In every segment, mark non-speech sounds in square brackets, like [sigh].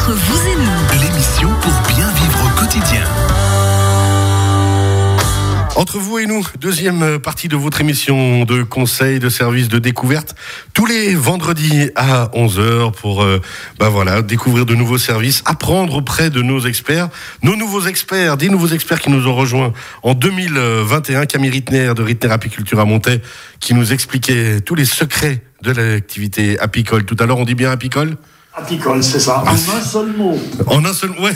Entre vous et nous. L'émission pour bien vivre au quotidien. Entre vous et nous, deuxième partie de votre émission de conseil, de service, de découverte, tous les vendredis à 11h pour euh, bah voilà, découvrir de nouveaux services, apprendre auprès de nos experts, nos nouveaux experts, des nouveaux experts qui nous ont rejoints en 2021, Camille Rittner de Rittner Apiculture à Montaix, qui nous expliquait tous les secrets de l'activité apicole. Tout à l'heure, on dit bien apicole? Apicole, c'est ça. Ah, en un seul mot. En un seul, ouais.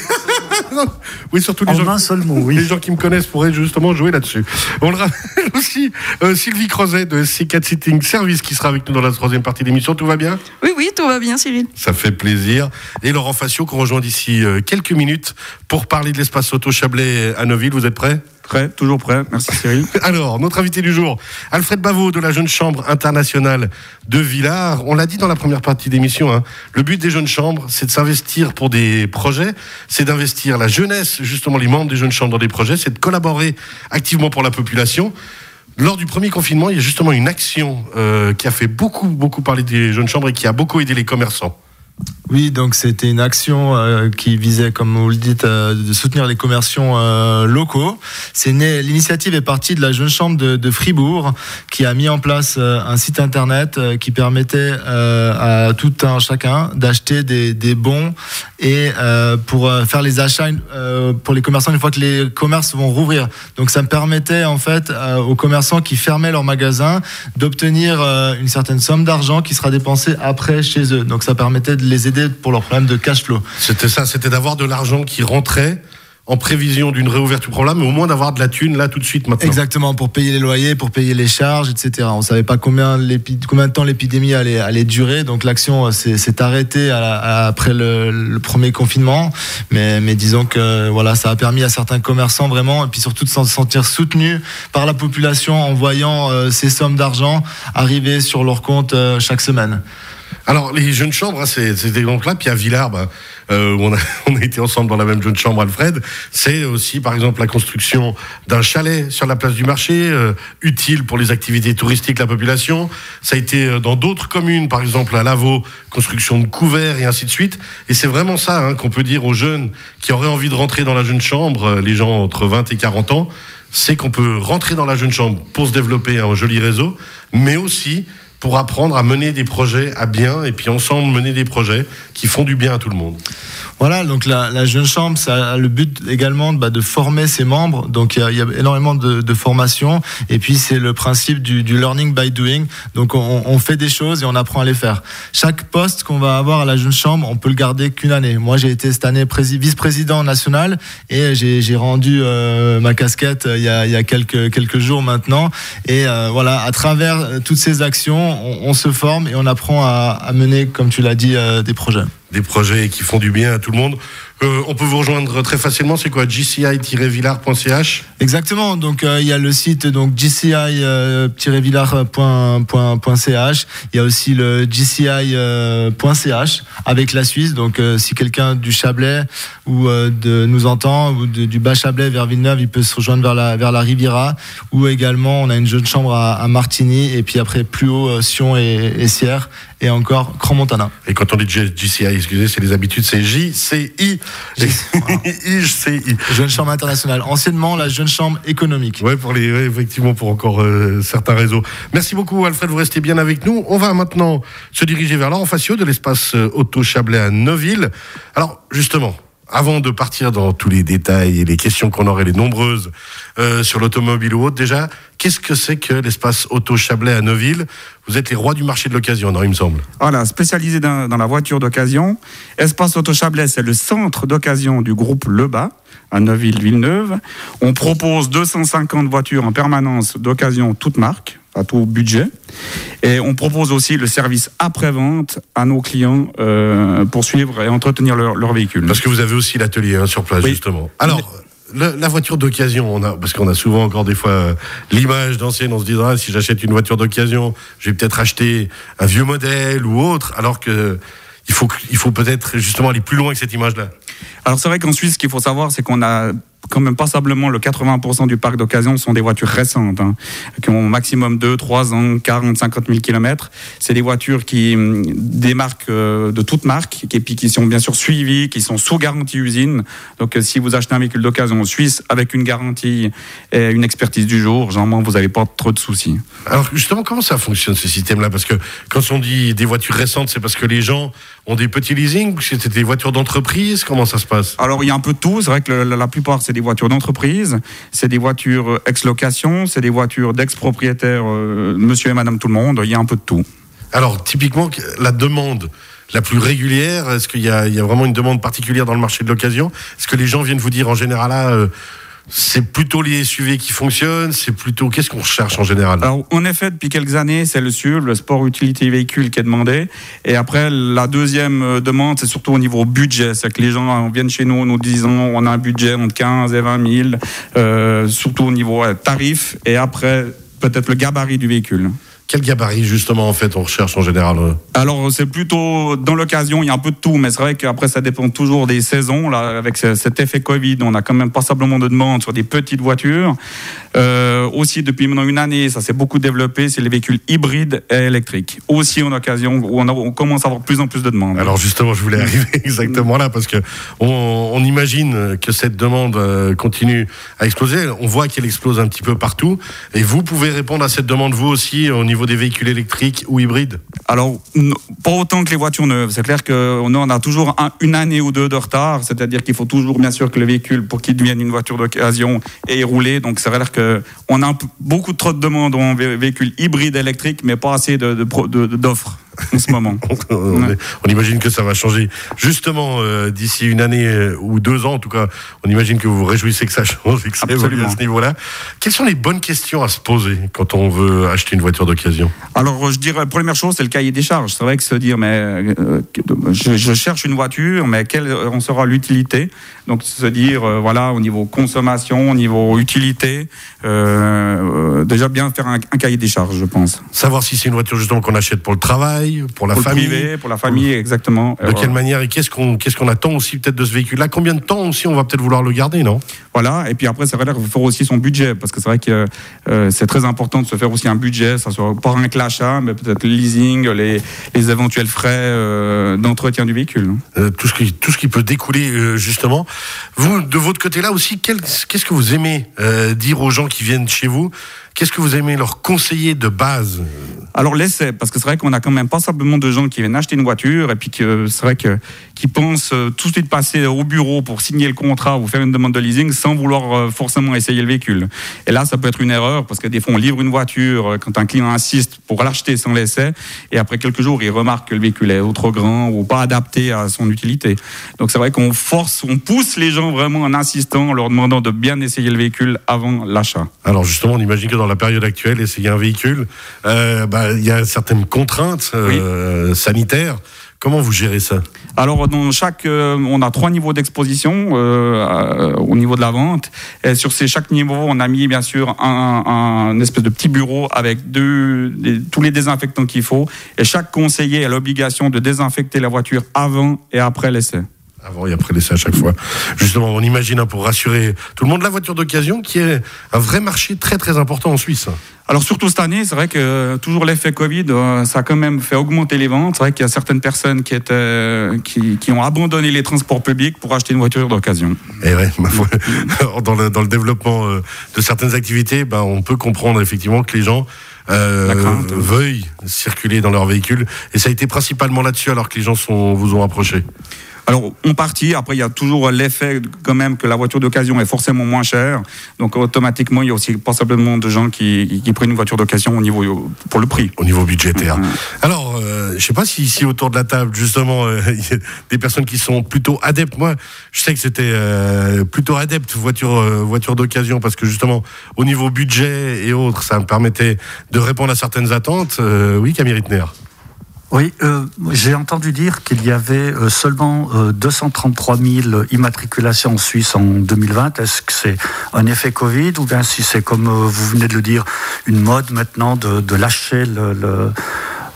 [laughs] oui, surtout les En gens. un seul mot, oui. Les gens qui me connaissent pourraient justement jouer là-dessus. On le rappelle [laughs] aussi, euh, Sylvie Crozet de C4 Sitting Service qui sera avec nous dans la troisième partie de l'émission. Tout va bien? Oui, oui, tout va bien, Cyril. Ça fait plaisir. Et Laurent Facio qu'on rejoint d'ici euh, quelques minutes pour parler de l'espace auto Chablais à Neuville. Vous êtes prêts? Prêt, toujours prêt. Merci Cyril. [laughs] Alors, notre invité du jour, Alfred Bavot de la Jeune Chambre internationale de Villars. On l'a dit dans la première partie d'émission, hein, le but des Jeunes Chambres, c'est de s'investir pour des projets, c'est d'investir la jeunesse, justement les membres des Jeunes Chambres dans des projets, c'est de collaborer activement pour la population. Lors du premier confinement, il y a justement une action euh, qui a fait beaucoup, beaucoup parler des Jeunes Chambres et qui a beaucoup aidé les commerçants. Oui, donc c'était une action euh, qui visait, comme vous le dites, euh, de soutenir les commerçants euh, locaux. C'est l'initiative est partie de la jeune chambre de, Fribourg, qui a mis en place un site internet qui permettait à tout un chacun d'acheter des, des bons et pour faire les achats pour les commerçants une fois que les commerces vont rouvrir. Donc ça me permettait en fait aux commerçants qui fermaient leur magasin d'obtenir une certaine somme d'argent qui sera dépensée après chez eux. Donc ça permettait de les aider pour leurs problèmes de cash flow. C'était ça, c'était d'avoir de l'argent qui rentrait en prévision d'une réouverture problème, mais au moins d'avoir de la thune là tout de suite maintenant. Exactement, pour payer les loyers, pour payer les charges, etc. On savait pas combien, combien de temps l'épidémie allait, allait durer, donc l'action euh, s'est s'est arrêtée à la- à- après le, le premier confinement. Mais, mais disons que voilà, ça a permis à certains commerçants vraiment, et puis surtout de se sentir soutenus par la population en voyant euh, ces sommes d'argent arriver sur leur compte euh, chaque semaine. Alors, les jeunes chambres, hein, c'est là, puis à Villars, bah, euh, où [laughs] on a, été ensemble dans la même jeune chambre, Alfred, c'est aussi, par exemple, la construction d'un chalet sur la place du marché, euh, utile pour les activités touristiques, la population. Ça a été euh, dans d'autres communes, par exemple à Lavaux, construction de couverts et ainsi de suite. Et c'est vraiment ça hein, qu'on peut dire aux jeunes qui auraient envie de rentrer dans la jeune chambre, les gens entre 20 et 40 ans, c'est qu'on peut rentrer dans la jeune chambre pour se développer un joli réseau, mais aussi pour apprendre à mener des projets à bien et puis ensemble mener des projets qui font du bien à tout le monde. Voilà, donc la, jeune chambre, ça a le but également bah, de former ses membres. Donc il y a, énormément de, de formation. Et puis c'est le principe du, learning by doing. Donc on, fait des choses et on apprend à les faire. Chaque poste qu'on va avoir à la jeune chambre, on peut le garder qu'une année. Moi j'ai été cette année prési- vice-président national et j'ai rendu euh, ma casquette euh, il y a, quelques jours maintenant. Et euh, voilà, à travers euh, toutes ces actions, on, se forme et on apprend à, à mener, comme tu l'as dit, euh, des projets. Des projets qui font du bien à tout le monde. Euh, on peut vous rejoindre très facilement, c'est quoi jci-villard.ch Exactement. Donc euh, il y a le site gci-villard.ch. Il y a aussi le gci.ch avec la Suisse. Donc euh, si quelqu'un du Chablais ou euh, de nous entend ou du bas Chablais vers Villeneuve, il peut se rejoindre vers la Riviera. Ou également on a une jeune chambre à, à Martigny et puis après plus haut euh, Sion et Sierre et encore Grand Montana. Et quand on dit JCI, excusez, c'est les habitudes, c'est JCI. JCI. [laughs] Jeune chambre internationale. Anciennement la jeune chambre économique. Ouais, pour les, ouais, effectivement, pour encore euh, certains réseaux. Merci beaucoup, Alfred. Vous restez bien avec nous. On va maintenant se diriger vers Laurent Facio de l'espace euh, Auto Chablais à Neuville. Alors, justement, avant de partir dans tous les détails et les questions qu'on aurait les nombreuses euh, sur l'automobile ou autre, déjà, qu'est-ce que c'est que l'espace Auto Chablais à Neuville? Vous êtes les rois du marché de l'occasion, non, il me semble. Voilà, spécialisé dans, la voiture d'occasion. Espace Auto Chablais, c'est le centre d'occasion du groupe Lebas à Neuville-Villeneuve. On propose 250 voitures en permanence d'occasion, toute marque, à tout budget. Et on propose aussi le service après-vente à nos clients euh, pour suivre et entretenir leur, leur véhicule. Parce que vous avez aussi l'atelier hein, sur place, Oui. justement. Alors, la voiture d'occasion, on a, parce qu'on a souvent encore des fois euh, l'image d'ancienne, on se dit, ah, si j'achète une voiture d'occasion, je vais peut-être acheter un vieux modèle ou autre, alors que il faut, il faut peut-être justement aller plus loin que cette image-là. Alors c'est vrai qu'en Suisse, ce qu'il faut savoir, c'est qu'on a quand même passablement le 80% du parc d'occasion sont des voitures récentes, hein, qui ont au maximum 2, 3 ans, 40, 50 000 km. C'est des voitures qui, hum, des marques euh, de toutes marques, puis qui sont bien sûr suivies, qui sont sous garantie usine. Donc, euh, si vous achetez un véhicule d'occasion suisse avec une garantie et une expertise du jour, généralement, vous n'avez pas trop de soucis. Alors justement, comment ça fonctionne ce système-là? Parce que quand on dit des voitures récentes, c'est parce que les gens ont des petits leasing, c'est des voitures d'entreprise, comment ça se passe? Alors il y a un peu de tout. C'est vrai que la, la plupart c'est des voitures d'entreprise, c'est des voitures euh, ex-location, c'est des voitures d'ex-propriétaires, euh, Monsieur et Madame tout le monde. Il y a un peu de tout. Alors typiquement, la demande la plus régulière, est-ce qu'il y, a- il y a vraiment une demande particulière dans le marché de l'occasion? Est-ce que les gens viennent vous dire en général là, euh, c'est plutôt les SUV qui fonctionnent, c'est plutôt qu'est-ce qu'on recherche en général? Alors, en effet, depuis quelques années, c'est le SUV, le sport utilité véhicule qui est demandé. Et après, la deuxième euh, demande, c'est surtout au niveau budget. C'est que les gens euh, viennent chez nous, nous disant, on a un budget entre 15 et 20 000, euh, surtout au niveau tarif. Et après, peut-être le gabarit du véhicule. Quel gabarit justement en fait on recherche en général euh Alors c'est plutôt dans l'occasion, il y a un peu de tout, mais c'est vrai qu'après ça dépend toujours des saisons. Là, avec ce- cet effet Covid, on a quand même passablement de demandes sur des petites voitures. Euh, aussi depuis maintenant une année, ça s'est beaucoup développé, c'est les véhicules hybrides et électriques. Aussi en occasion, où on, a- on commence à avoir de plus en plus de demandes. Alors justement, je voulais [laughs] arriver exactement là parce que on, on imagine que cette demande euh, continue à exploser. On voit qu'elle explose un petit peu partout. Et vous pouvez répondre à cette demande vous aussi au niveau des véhicules électriques ou hybrides. Alors, pas autant que les voitures neuves. C'est clair qu'on on a toujours un- une année ou deux de retard. C'est-à-dire qu'il faut toujours, bien sûr, que le véhicule, pour qu'il devienne une voiture d'occasion, ait roulé. Donc, c'est vrai qu'on a beaucoup trop de demandes en vé- véhicules hybrides électriques, mais pas assez de- de de- de- d'offres en ce moment. [laughs] on, Ouais. on imagine que ça va changer. Justement, euh, d'ici une année euh, ou deux ans, en tout cas, on imagine que vous vous réjouissez que ça change et que ça évolue à ce niveau-là. Quelles sont les bonnes questions à se poser quand on veut acheter une voiture d'occasion? Alors, je dirais, première chose, c'est le cahier des charges. C'est vrai que se dire, mais euh, je, je cherche une voiture, mais quelle en sera l'utilité? Donc, se dire, euh, voilà, au niveau consommation, au niveau utilité, déjà bien faire un, un cahier des charges, je pense. Savoir si c'est une voiture justement qu'on achète pour le travail, pour la pour famille. privé, pour la famille, exactement. De quelle manière et qu'est-ce qu'on qu'est-ce qu'on attend aussi peut-être de ce véhicule-là? Combien de temps aussi on va peut-être vouloir le garder, non? Voilà, et puis après, c'est vrai qu'il faut aussi son budget, parce que c'est vrai que euh, c'est très important de se faire aussi un budget, ça soit pas que l'achat, mais peut-être le leasing, les, les éventuels frais euh, d'entretien du véhicule. Euh, tout ce qui tout ce qui peut découler justement. Vous de votre côté-là aussi, qu'est-ce que vous aimez dire aux gens qui viennent chez vous? Qu'est-ce que vous aimez leur conseiller de base? Alors l'essai, parce que c'est vrai qu'on a quand même pas simplement de gens qui viennent acheter une voiture et puis que c'est vrai que qui pensent euh, tout de suite passer au bureau pour signer le contrat ou faire une demande de leasing sans vouloir euh, forcément essayer le véhicule. Et là, ça peut être une erreur parce que des fois on livre une voiture euh, quand un client insiste pour l'acheter sans l'essai et après quelques jours il remarque que le véhicule est trop grand ou pas adapté à son utilité. Donc c'est vrai qu'on force, on pousse les gens vraiment en insistant, en leur demandant de bien essayer le véhicule avant l'achat. Alors justement, on imagine que dans la période actuelle, essayer un véhicule, euh, bah, il y a certaines contraintes euh, sanitaires. Comment vous gérez ça? Alors, dans chaque, euh, on a trois niveaux d'exposition euh, euh, au niveau de la vente. Et sur ces chaque niveau, on a mis bien sûr un, un espèce de petit bureau avec deux, des- tous les désinfectants qu'il faut. Et chaque conseiller a l'obligation de désinfecter la voiture avant et après l'essai. Avant et après l'essai à chaque fois. Justement, on imagine hein, pour rassurer tout le monde la voiture d'occasion qui est un vrai marché très très important en Suisse. Alors surtout cette année, c'est vrai que euh, toujours l'effet Covid, euh, ça a quand même fait augmenter les ventes. C'est vrai qu'il y a certaines personnes qui, étaient, qui, qui ont abandonné les transports publics pour acheter une voiture d'occasion. Et ouais, [laughs] ma foi, dans, le, dans le développement euh, de certaines activités, bah, on peut comprendre effectivement que les gens euh, veuillent circuler dans leur véhicule. Et ça a été principalement là-dessus alors que les gens sont, vous ont approché. Alors, on partit. Après, il y a toujours l'effet quand même que la voiture d'occasion est forcément moins chère. Donc, automatiquement, il y a aussi possiblement de gens qui, prennent une voiture d'occasion au niveau pour le prix. au niveau budgétaire. Alors, euh, je sais pas si ici autour de la table, justement, euh, [laughs] il y a des personnes qui sont plutôt adeptes. Moi, je sais que c'était euh, plutôt adepte voiture euh, voiture d'occasion parce que justement, au niveau budget et autres, ça me permettait de répondre à certaines attentes. Euh, oui, Camille Rittner. Oui, euh, j'ai entendu dire qu'il y avait euh, seulement euh, 233 000 immatriculations en Suisse en 2020. Est-ce que c'est un effet Covid ou bien si c'est comme euh, vous venez de le dire, une mode maintenant de, lâcher le-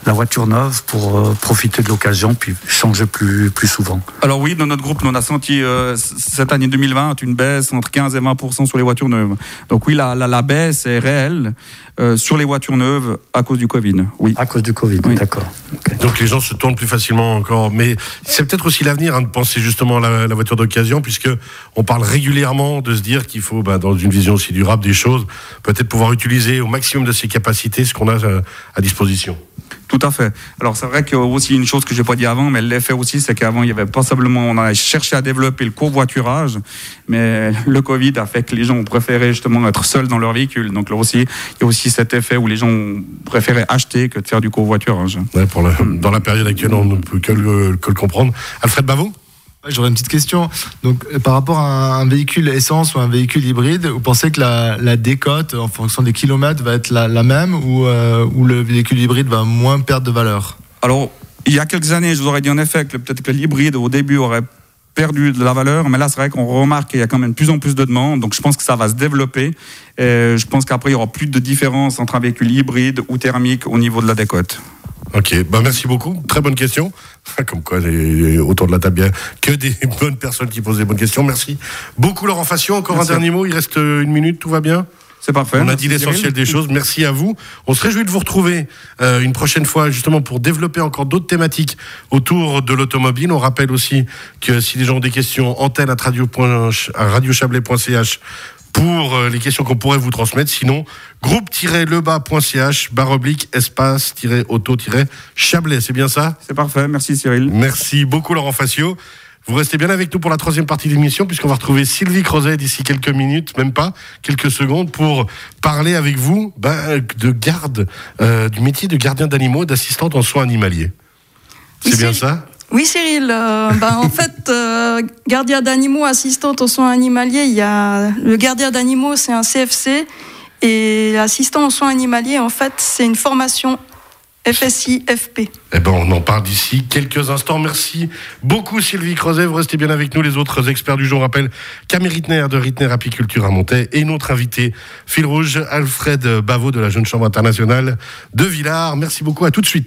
la voiture neuve pour euh, profiter de l'occasion puis changer plus, plus souvent Alors oui, dans notre groupe, nous, on a senti euh, cette année 2020 une baisse entre 15 et 20% sur les voitures neuves. Donc oui, la, la, la baisse est réelle euh, sur les voitures neuves à cause du Covid. Oui. À cause du Covid, Oui. d'accord. Donc les gens se tournent plus facilement encore. Mais c'est peut-être aussi l'avenir hein, de penser justement à la, la voiture d'occasion, puisque on parle régulièrement de se dire qu'il faut, bah, dans une vision aussi durable des choses, peut-être pouvoir utiliser au maximum de ses capacités ce qu'on a à disposition. Tout à fait. Alors c'est vrai a aussi une chose que j'ai pas dit avant, mais l'effet aussi, c'est qu'avant il y avait possiblement, on a cherché à développer le covoiturage, mais [laughs] le Covid a fait que les gens ont préféré justement être seuls dans leur véhicule. Donc là aussi, il y a aussi cet effet où les gens ont préféré acheter que de faire du covoiturage. Ouais, pour la- dans la période actuelle, on ne peut que le, que le comprendre. Alfred Ouais, J'aurais une petite question. Donc, euh, par rapport à un véhicule essence ou un véhicule hybride, vous pensez que la, décote, en fonction des kilomètres, va être la, même ou, euh, ou le véhicule hybride va moins perdre de valeur? Alors, il y a quelques années, je vous aurais dit en effet que peut-être que l'hybride au début aurait perdu de la valeur, mais là c'est vrai qu'on remarque qu'il y a quand même de plus en plus de demandes, donc je pense que ça va se développer. Je pense qu'après il y aura plus de différence entre un véhicule hybride ou thermique au niveau de la décote. Ok, bah merci beaucoup. Très bonne question. [laughs] Comme quoi, les- autour de la table, il a que des [laughs] bonnes personnes qui posent des bonnes questions. Merci beaucoup, Laurent Fassion. Encore Merci. un dernier mot. Il reste euh, une minute. Tout va bien? C'est parfait. On a dit l'essentiel des choses. Merci à vous. On se réjouit de vous retrouver euh, une prochaine fois, justement, pour développer encore d'autres thématiques autour de l'automobile. On rappelle aussi que si les gens ont des questions, antenne à radio.ch- à radiochablais.ch pour euh, les questions qu'on pourrait vous transmettre. Sinon, groupe-lebas.ch, barre oblique, espace-auto-chablais. C'est bien ça? C'est parfait, merci Cyril. Merci beaucoup Laurent Facio. Vous restez bien avec nous pour la troisième partie de l'émission, puisqu'on va retrouver Sylvie Crozet d'ici quelques minutes, même pas, quelques secondes, pour parler avec vous ben, de garde, euh, du métier de gardien d'animaux, d'assistante en soins animaliers. C'est bien ça? Oui, Cyril. euh, ben, en [laughs] fait, euh, gardien d'animaux, assistante aux soins animaliers, il y a le gardien d'animaux, c'est un CFC, et l'assistant aux soins animaliers, en fait, c'est une formation FSI FP. Eh ben, on en parle d'ici quelques instants. Merci beaucoup, Sylvie Crozet. Vous restez bien avec nous. Les autres experts du jour rappellent Camille Rittner de Rittner Apiculture à Montaix et notre invité, fil rouge, Alfred Bavot de la Jeune Chambre internationale de Villars. Merci beaucoup. À tout de suite.